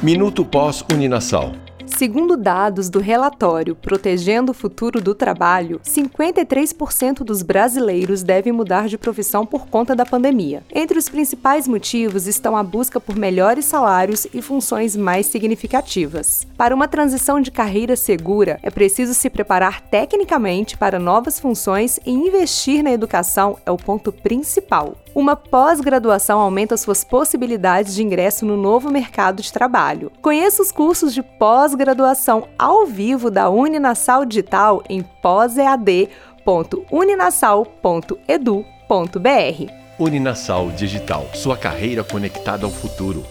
Minuto pós-Uninasal. Segundo dados do relatório Protegendo o Futuro do Trabalho, 53% dos brasileiros devem mudar de profissão por conta da pandemia. Entre os principais motivos estão a busca por melhores salários e funções mais significativas. Para uma transição de carreira segura, é preciso se preparar tecnicamente para novas funções e investir na educação é o ponto principal. Uma pós-graduação aumenta suas possibilidades de ingresso no novo mercado de trabalho. Conheça os cursos de pós-graduação ao vivo da Uninasal Digital em pós-ead.uninasal.edu.br. Uninasal Digital, sua carreira conectada ao futuro.